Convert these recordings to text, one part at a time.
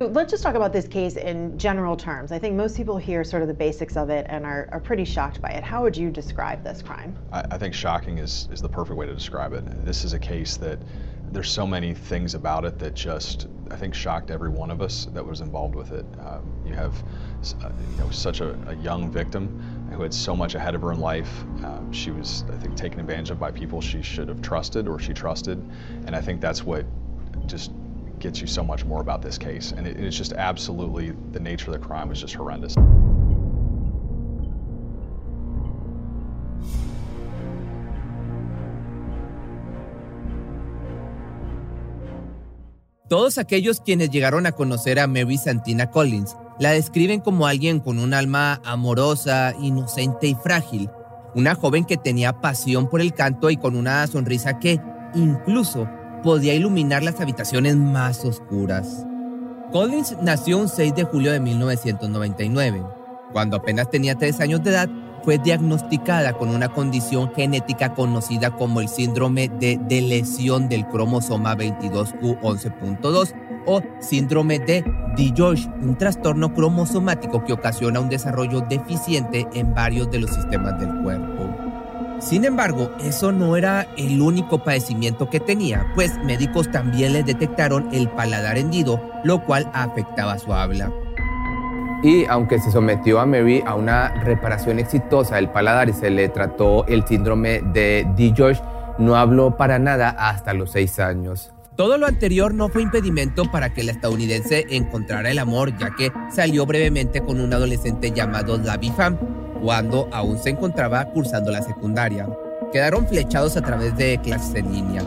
Let's just talk about this case in general terms. I think most people hear sort of the basics of it and are, are pretty shocked by it. How would you describe this crime? I, I think shocking is, is the perfect way to describe it. This is a case that there's so many things about it that just I think shocked every one of us that was involved with it. Um, you have uh, you know such a, a, young victim who had so much ahead of her in life. Um, she was I think taken advantage of by people she should have trusted or she trusted, and I think that's what just gets you so much more about this case. And it, it's just absolutely the nature of the crime just horrendous. Todos aquellos quienes llegaron a conocer a Mary Santina Collins la describen como alguien con un alma amorosa, inocente y frágil, una joven que tenía pasión por el canto y con una sonrisa que incluso podía iluminar las habitaciones más oscuras. Collins nació un 6 de julio de 1999. Cuando apenas tenía 3 años de edad, fue diagnosticada con una condición genética conocida como el síndrome de delesión del cromosoma 22q11.2 o síndrome de DiGeorge, un trastorno cromosomático que ocasiona un desarrollo deficiente en varios de los sistemas del cuerpo. Sin embargo, eso no era el único padecimiento que tenía, pues médicos también le detectaron el paladar hendido, lo cual afectaba su habla. Y aunque se sometió a Mary a una reparación exitosa del paladar y se le trató el síndrome de DiGeorge, no habló para nada hasta los seis años. Todo lo anterior no fue impedimento para que la estadounidense encontrara el amor, ya que salió brevemente con un adolescente llamado Lavi Pham, cuando aún se encontraba cursando la secundaria. Quedaron flechados a través de clases en línea.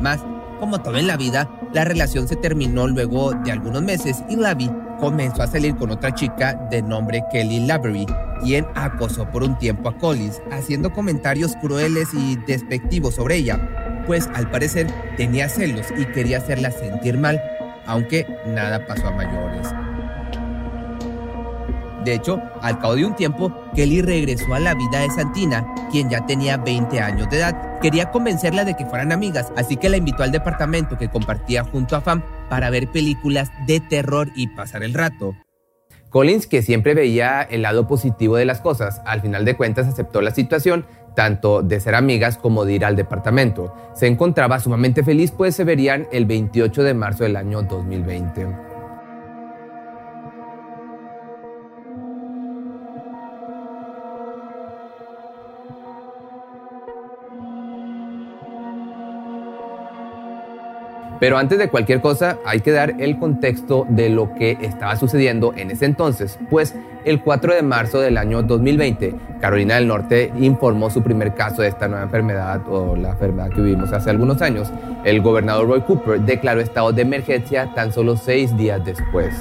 Más, como todo en la vida, la relación se terminó luego de algunos meses y Lavi comenzó a salir con otra chica de nombre Kelly Lavery, quien acosó por un tiempo a Collins, haciendo comentarios crueles y despectivos sobre ella, pues al parecer tenía celos y quería hacerla sentir mal, aunque nada pasó a mayores. De hecho, al cabo de un tiempo, Kelly regresó a la vida de Santina, quien ya tenía 20 años de edad. Quería convencerla de que fueran amigas, así que la invitó al departamento que compartía junto a Fam para ver películas de terror y pasar el rato. Collins, que siempre veía el lado positivo de las cosas, al final de cuentas aceptó la situación, tanto de ser amigas como de ir al departamento. Se encontraba sumamente feliz, pues se verían el 28 de marzo del año 2020. Pero antes de cualquier cosa hay que dar el contexto de lo que estaba sucediendo en ese entonces, pues el 4 de marzo del año 2020, Carolina del Norte informó su primer caso de esta nueva enfermedad o la enfermedad que vivimos hace algunos años. El gobernador Roy Cooper declaró estado de emergencia tan solo seis días después.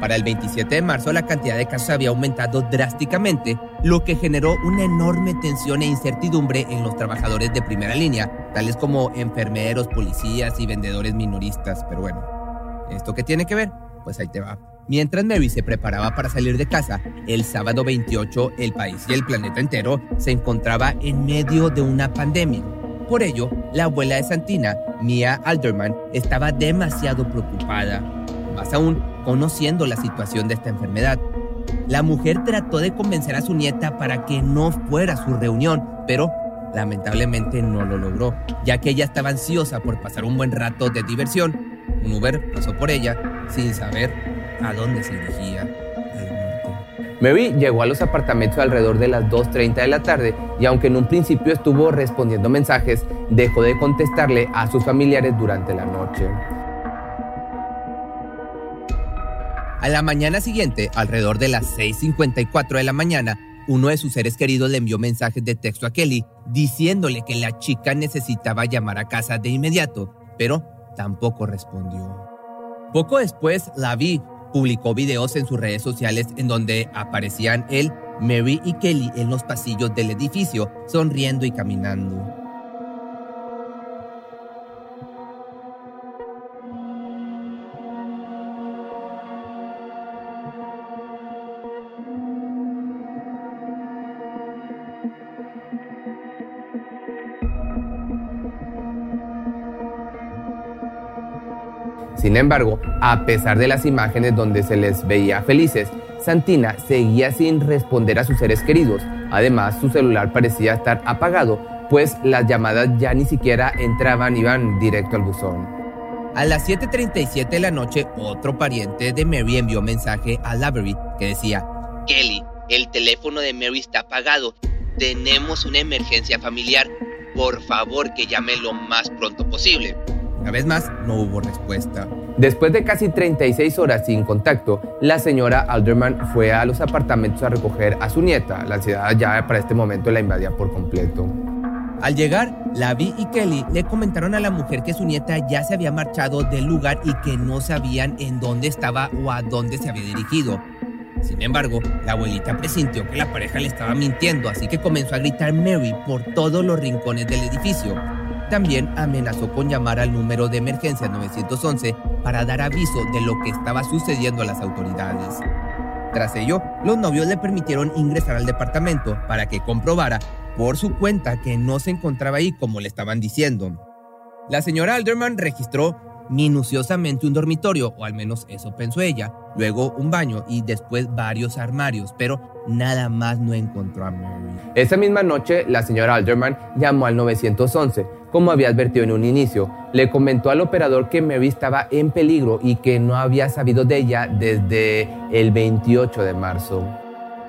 Para el 27 de marzo la cantidad de casos había aumentado drásticamente, lo que generó una enorme tensión e incertidumbre en los trabajadores de primera línea, tales como enfermeros, policías y vendedores minoristas. Pero bueno, ¿esto qué tiene que ver? Pues ahí te va. Mientras Mary se preparaba para salir de casa, el sábado 28 el país y el planeta entero se encontraba en medio de una pandemia. Por ello, la abuela de Santina, Mia Alderman, estaba demasiado preocupada. Más aún, conociendo la situación de esta enfermedad. La mujer trató de convencer a su nieta para que no fuera a su reunión, pero lamentablemente no lo logró, ya que ella estaba ansiosa por pasar un buen rato de diversión. Un Uber pasó por ella sin saber a dónde se dirigía. Mary llegó a los apartamentos alrededor de las 2.30 de la tarde y aunque en un principio estuvo respondiendo mensajes, dejó de contestarle a sus familiares durante la noche. A la mañana siguiente, alrededor de las 6.54 de la mañana, uno de sus seres queridos le envió mensajes de texto a Kelly diciéndole que la chica necesitaba llamar a casa de inmediato, pero tampoco respondió. Poco después, Lavi publicó videos en sus redes sociales en donde aparecían él, Mary y Kelly en los pasillos del edificio, sonriendo y caminando. Sin embargo, a pesar de las imágenes donde se les veía felices, Santina seguía sin responder a sus seres queridos. Además, su celular parecía estar apagado, pues las llamadas ya ni siquiera entraban iban directo al buzón. A las 7.37 de la noche, otro pariente de Mary envió mensaje a Lavery que decía, Kelly, el teléfono de Mary está apagado. Tenemos una emergencia familiar. Por favor, que llame lo más pronto posible. Una vez más, no hubo respuesta. Después de casi 36 horas sin contacto, la señora Alderman fue a los apartamentos a recoger a su nieta. La ansiedad ya para este momento la invadía por completo. Al llegar, Lavi y Kelly le comentaron a la mujer que su nieta ya se había marchado del lugar y que no sabían en dónde estaba o a dónde se había dirigido. Sin embargo, la abuelita presintió que la pareja le estaba mintiendo, así que comenzó a gritar Mary por todos los rincones del edificio. También amenazó con llamar al número de emergencia 911 para dar aviso de lo que estaba sucediendo a las autoridades. Tras ello, los novios le permitieron ingresar al departamento para que comprobara por su cuenta que no se encontraba ahí como le estaban diciendo. La señora Alderman registró minuciosamente un dormitorio, o al menos eso pensó ella, luego un baño y después varios armarios, pero nada más no encontró a Mary. Esa misma noche, la señora Alderman llamó al 911, como había advertido en un inicio. Le comentó al operador que Mary estaba en peligro y que no había sabido de ella desde el 28 de marzo.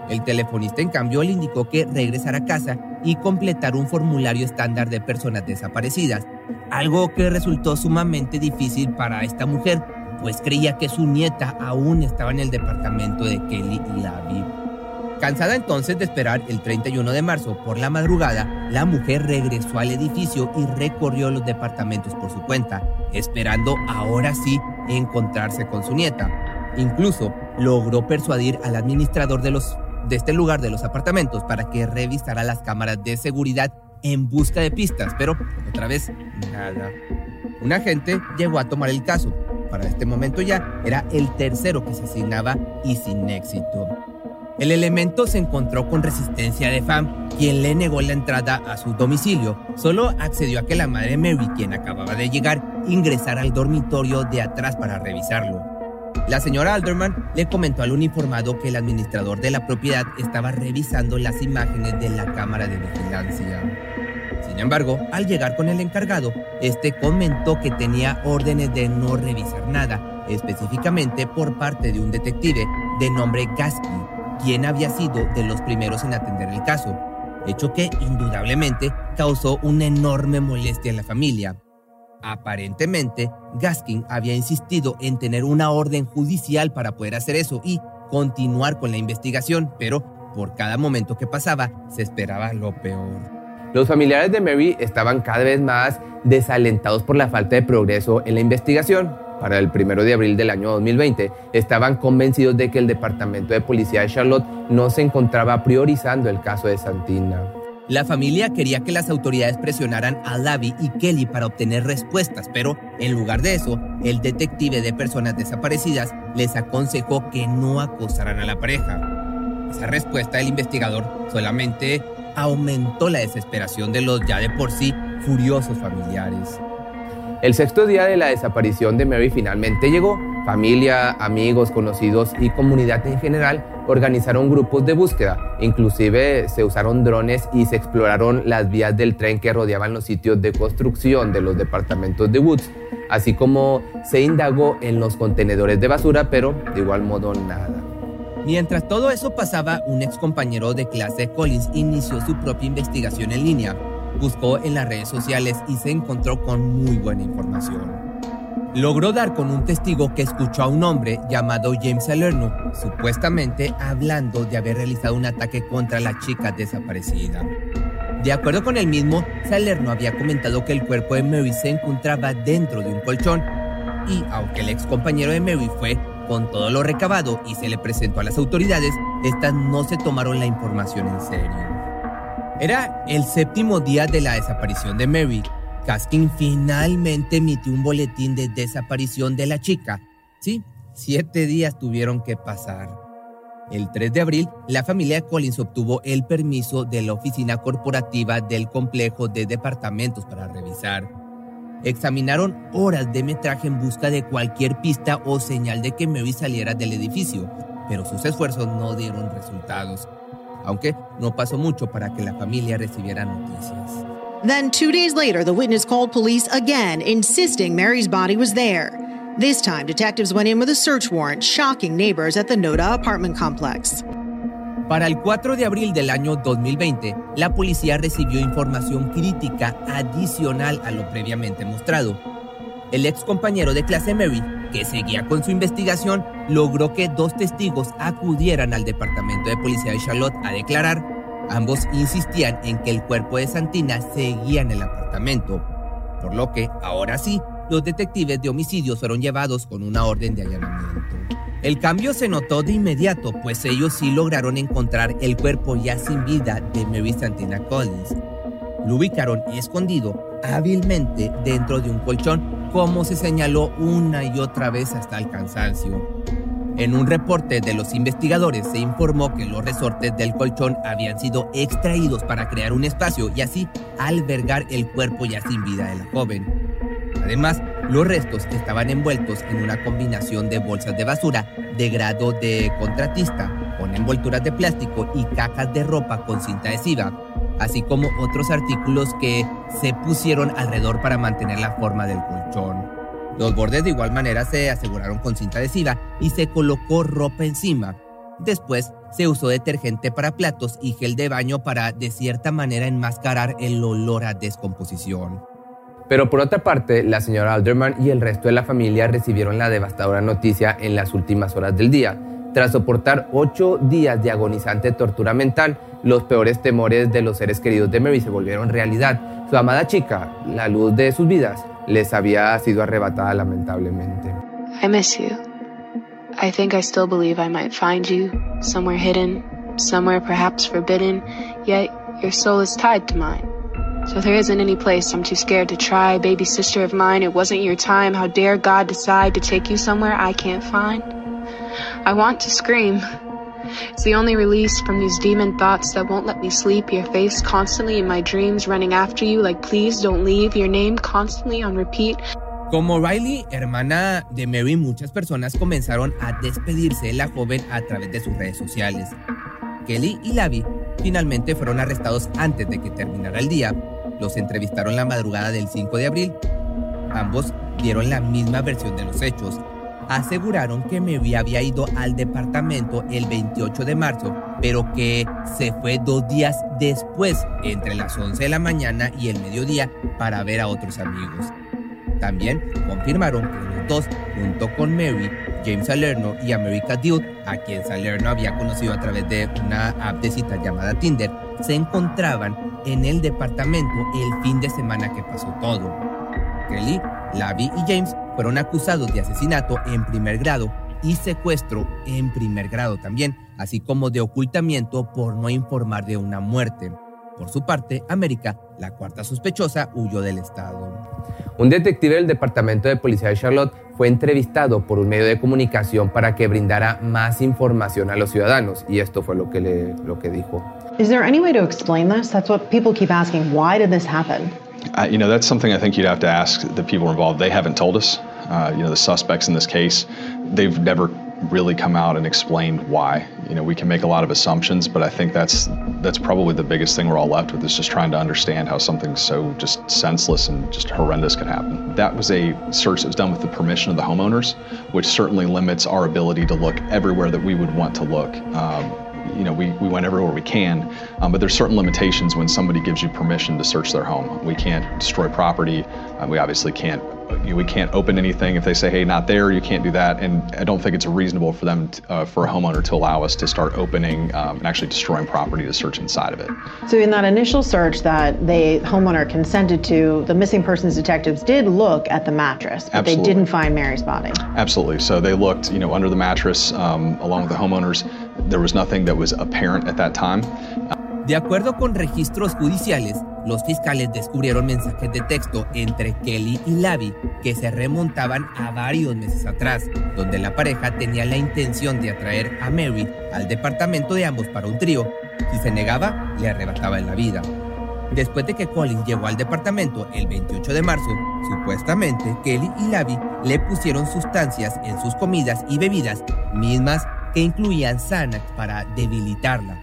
El telefonista, en cambio, le indicó que regresara a casa y completar un formulario estándar de personas desaparecidas, algo que resultó sumamente difícil para esta mujer, pues creía que su nieta aún estaba en el departamento de Kelly y Lavi. Cansada entonces de esperar el 31 de marzo por la madrugada, la mujer regresó al edificio y recorrió los departamentos por su cuenta, esperando ahora sí encontrarse con su nieta. Incluso logró persuadir al administrador de los de este lugar de los apartamentos para que revisara las cámaras de seguridad en busca de pistas, pero otra vez nada. Un agente llegó a tomar el caso. Para este momento ya era el tercero que se asignaba y sin éxito. El elemento se encontró con resistencia de Fam, quien le negó la entrada a su domicilio. Solo accedió a que la madre Mary, quien acababa de llegar, ingresara al dormitorio de atrás para revisarlo. La señora Alderman le comentó al uniformado que el administrador de la propiedad estaba revisando las imágenes de la cámara de vigilancia. Sin embargo, al llegar con el encargado, este comentó que tenía órdenes de no revisar nada, específicamente por parte de un detective de nombre Gasky, quien había sido de los primeros en atender el caso, hecho que indudablemente causó una enorme molestia en la familia. Aparentemente, Gaskin había insistido en tener una orden judicial para poder hacer eso y continuar con la investigación, pero por cada momento que pasaba se esperaba lo peor. Los familiares de Mary estaban cada vez más desalentados por la falta de progreso en la investigación. Para el 1 de abril del año 2020, estaban convencidos de que el Departamento de Policía de Charlotte no se encontraba priorizando el caso de Santina. La familia quería que las autoridades presionaran a Lavi y Kelly para obtener respuestas, pero en lugar de eso, el detective de personas desaparecidas les aconsejó que no acosaran a la pareja. Esa respuesta del investigador solamente aumentó la desesperación de los ya de por sí furiosos familiares. El sexto día de la desaparición de Mary finalmente llegó. Familia, amigos, conocidos y comunidad en general organizaron grupos de búsqueda. Inclusive se usaron drones y se exploraron las vías del tren que rodeaban los sitios de construcción de los departamentos de Woods, así como se indagó en los contenedores de basura, pero de igual modo nada. Mientras todo eso pasaba, un ex compañero de clase Collins inició su propia investigación en línea Buscó en las redes sociales y se encontró con muy buena información. Logró dar con un testigo que escuchó a un hombre llamado James Salerno, supuestamente hablando de haber realizado un ataque contra la chica desaparecida. De acuerdo con el mismo, Salerno había comentado que el cuerpo de Mary se encontraba dentro de un colchón. Y aunque el ex compañero de Mary fue con todo lo recabado y se le presentó a las autoridades, estas no se tomaron la información en serio. Era el séptimo día de la desaparición de Mary. Caskin finalmente emitió un boletín de desaparición de la chica. Sí, siete días tuvieron que pasar. El 3 de abril, la familia Collins obtuvo el permiso de la oficina corporativa del complejo de departamentos para revisar. Examinaron horas de metraje en busca de cualquier pista o señal de que Mary saliera del edificio, pero sus esfuerzos no dieron resultados, aunque no pasó mucho para que la familia recibiera noticias. Then, two days later, the witness called police again, insisting Mary's body was there. This time, detectives went in with a search warrant, shocking neighbors at the Noda apartment complex. Para el 4 de abril del año 2020, la policía recibió información crítica adicional a lo previamente mostrado. El ex compañero de clase Mary, que seguía con su investigación, logró que dos testigos acudieran al departamento de policía de Charlotte a declarar. Ambos insistían en que el cuerpo de Santina seguía en el apartamento, por lo que, ahora sí, los detectives de homicidios fueron llevados con una orden de allanamiento. El cambio se notó de inmediato, pues ellos sí lograron encontrar el cuerpo ya sin vida de Mary Santina Collins. Lo ubicaron escondido hábilmente dentro de un colchón, como se señaló una y otra vez hasta el cansancio. En un reporte de los investigadores se informó que los resortes del colchón habían sido extraídos para crear un espacio y así albergar el cuerpo ya sin vida de la joven. Además, los restos estaban envueltos en una combinación de bolsas de basura de grado de contratista, con envolturas de plástico y cajas de ropa con cinta adhesiva, así como otros artículos que se pusieron alrededor para mantener la forma del colchón. Los bordes de igual manera se aseguraron con cinta adhesiva y se colocó ropa encima. Después se usó detergente para platos y gel de baño para de cierta manera enmascarar el olor a descomposición. Pero por otra parte, la señora Alderman y el resto de la familia recibieron la devastadora noticia en las últimas horas del día. Tras soportar ocho días de agonizante tortura mental, los peores temores de los seres queridos de Mary se volvieron realidad. Su amada chica, la luz de sus vidas, les había sido arrebatada lamentablemente. I miss you. I think I still believe I might find you, somewhere hidden, somewhere perhaps forbidden, yet your soul is tied to mine. So there isn't any place I'm too scared to try. Baby sister of mine, it wasn't your time. How dare God decide to take you somewhere I can't find? I want to scream. It's the only release from these demon thoughts that won't let me sleep. Your face constantly in my dreams, running after you like, please don't leave. Your name constantly on repeat. Como Riley, hermana de Mary, muchas personas comenzaron a despedirse de la joven a través de sus redes sociales. Kelly y Lavi finalmente fueron arrestados antes de que terminara el día. Los entrevistaron la madrugada del 5 de abril. Ambos dieron la misma versión de los hechos. Aseguraron que Mary había ido al departamento el 28 de marzo, pero que se fue dos días después, entre las 11 de la mañana y el mediodía, para ver a otros amigos. También confirmaron que los dos, junto con Mary, James Salerno y America Dude, a quien Salerno había conocido a través de una app de cita llamada Tinder, se encontraban en el departamento el fin de semana que pasó todo. Kelly, Lavi y James fueron acusados de asesinato en primer grado y secuestro en primer grado también, así como de ocultamiento por no informar de una muerte. Por su parte, América, la cuarta sospechosa, huyó del estado. Un detective del Departamento de Policía de Charlotte fue entrevistado por un medio de comunicación para que brindara más información a los ciudadanos y esto fue lo que, le, lo que dijo. Is there any way to explain this? That's what people keep asking. Why did this happen? Uh, you know, that's something I think you'd have to ask the people involved. They haven't told us. Uh, you know, the suspects in this case, they've never really come out and explained why. You know, we can make a lot of assumptions, but I think that's that's probably the biggest thing we're all left with is just trying to understand how something so just senseless and just horrendous could happen. That was a search that was done with the permission of the homeowners, which certainly limits our ability to look everywhere that we would want to look. Um, you know, we, we went everywhere we can, um, but there's certain limitations when somebody gives you permission to search their home. We can't destroy property. Uh, we obviously can't you know, we can't open anything if they say, hey, not there, you can't do that. And I don't think it's reasonable for them, to, uh, for a homeowner to allow us to start opening um, and actually destroying property to search inside of it. So in that initial search that the homeowner consented to, the missing persons detectives did look at the mattress, but Absolutely. they didn't find Mary's body. Absolutely. So they looked, you know, under the mattress um, along with the homeowners. There was nothing that was apparent at that time. De acuerdo con registros judiciales, los fiscales descubrieron mensajes de texto entre Kelly y Lavi que se remontaban a varios meses atrás, donde la pareja tenía la intención de atraer a Mary al departamento de ambos para un trío. Si se negaba, le arrebataban la vida. Después de que Colin llegó al departamento el 28 de marzo, supuestamente Kelly y Lavi le pusieron sustancias en sus comidas y bebidas, mismas que incluían Xanax para debilitarla.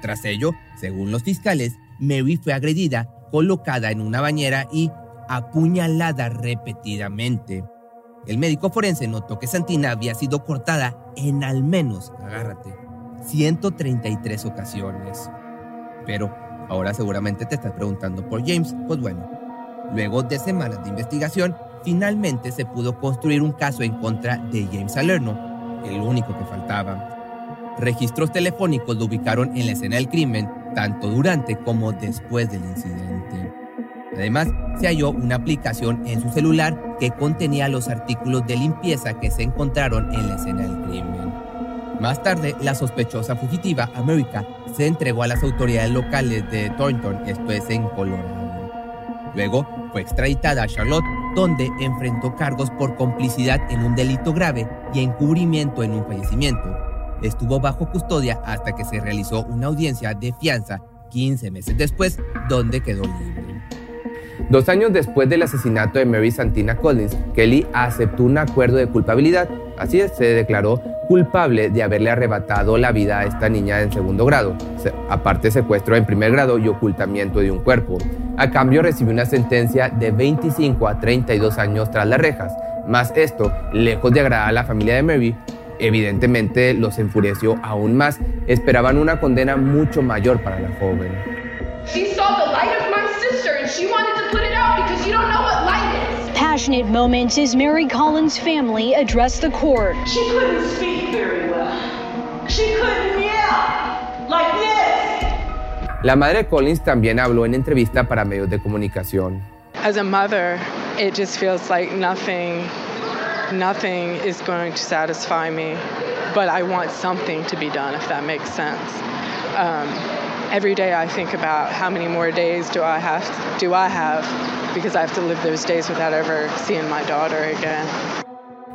Tras ello, según los fiscales, Mary fue agredida, colocada en una bañera y apuñalada repetidamente. El médico forense notó que Santina había sido cortada en al menos, agárrate, 133 ocasiones. Pero ahora seguramente te estás preguntando por James. Pues bueno, luego de semanas de investigación, finalmente se pudo construir un caso en contra de James Salerno, el único que faltaba. Registros telefónicos lo ubicaron en la escena del crimen, tanto durante como después del incidente. Además, se halló una aplicación en su celular que contenía los artículos de limpieza que se encontraron en la escena del crimen. Más tarde, la sospechosa fugitiva, America, se entregó a las autoridades locales de Thornton, esto es en Colorado. Luego fue extraditada a Charlotte, donde enfrentó cargos por complicidad en un delito grave y encubrimiento en un fallecimiento. Estuvo bajo custodia hasta que se realizó una audiencia de fianza 15 meses después, donde quedó libre. Dos años después del asesinato de Mary Santina Collins, Kelly aceptó un acuerdo de culpabilidad. Así es, se declaró culpable de haberle arrebatado la vida a esta niña en segundo grado, aparte secuestro en primer grado y ocultamiento de un cuerpo. A cambio recibió una sentencia de 25 a 32 años tras las rejas. Más esto, lejos de agradar a la familia de Mary, evidentemente los enfureció aún más. Esperaban una condena mucho mayor para la joven. She saw the light of my sister and she wanted to put it out because you don't know. Passionate moments as Mary Collins' family addressed the court. She couldn't speak very well. She couldn't yell like this. La madre Collins también habló en entrevista para medios de comunicación. As a mother, it just feels like nothing nothing is going to satisfy me, but I want something to be done, if that makes sense. Um, every day I think about how many more days do I have do I have because I have to live those days without ever seeing my daughter again.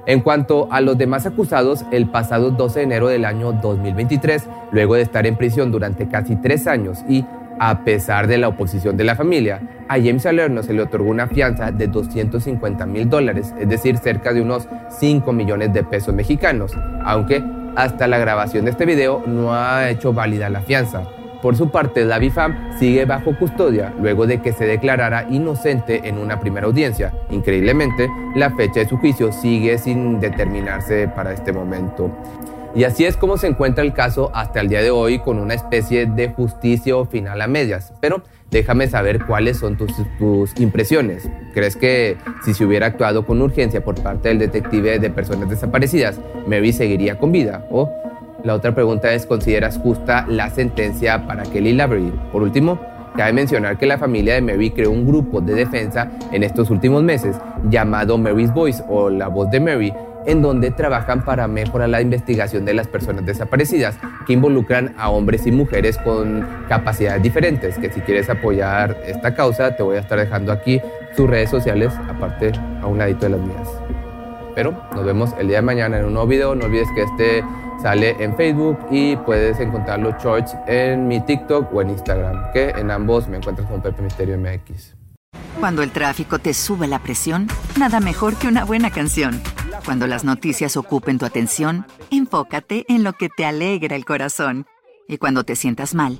En cuanto a los demás acusados, el pasado 12 de enero del año 2023, luego de estar en prisión durante casi tres años y a pesar de la oposición de la familia, a James Salerno se le otorgó una fianza de 250 mil dólares, es decir, cerca de unos 5 millones de pesos mexicanos, aunque hasta la grabación de este video no ha hecho válida la fianza. Por su parte, la Fam sigue bajo custodia luego de que se declarara inocente en una primera audiencia. Increíblemente, la fecha de su juicio sigue sin determinarse para este momento. Y así es como se encuentra el caso hasta el día de hoy con una especie de justicia final a medias. Pero déjame saber cuáles son tus, tus, impresiones. ¿Crees que si se hubiera actuado con urgencia por parte del detective de personas desaparecidas, Mary seguiría con vida? O la otra pregunta es, ¿consideras justa la sentencia para Kelly Lavery? Por último, cabe mencionar que la familia de Mary creó un grupo de defensa en estos últimos meses llamado Mary's Voice o La Voz de Mary, en donde trabajan para mejorar la investigación de las personas desaparecidas, que involucran a hombres y mujeres con capacidades diferentes, que si quieres apoyar esta causa, te voy a estar dejando aquí sus redes sociales, aparte a un ladito de las mías. Pero nos vemos el día de mañana en un nuevo video, no olvides que este sale en Facebook y puedes encontrar los shorts en mi TikTok o en Instagram, que en ambos me encuentras con Pepe Misterio MX. Cuando el tráfico te sube la presión, nada mejor que una buena canción. Cuando las noticias ocupen tu atención, enfócate en lo que te alegra el corazón. Y cuando te sientas mal,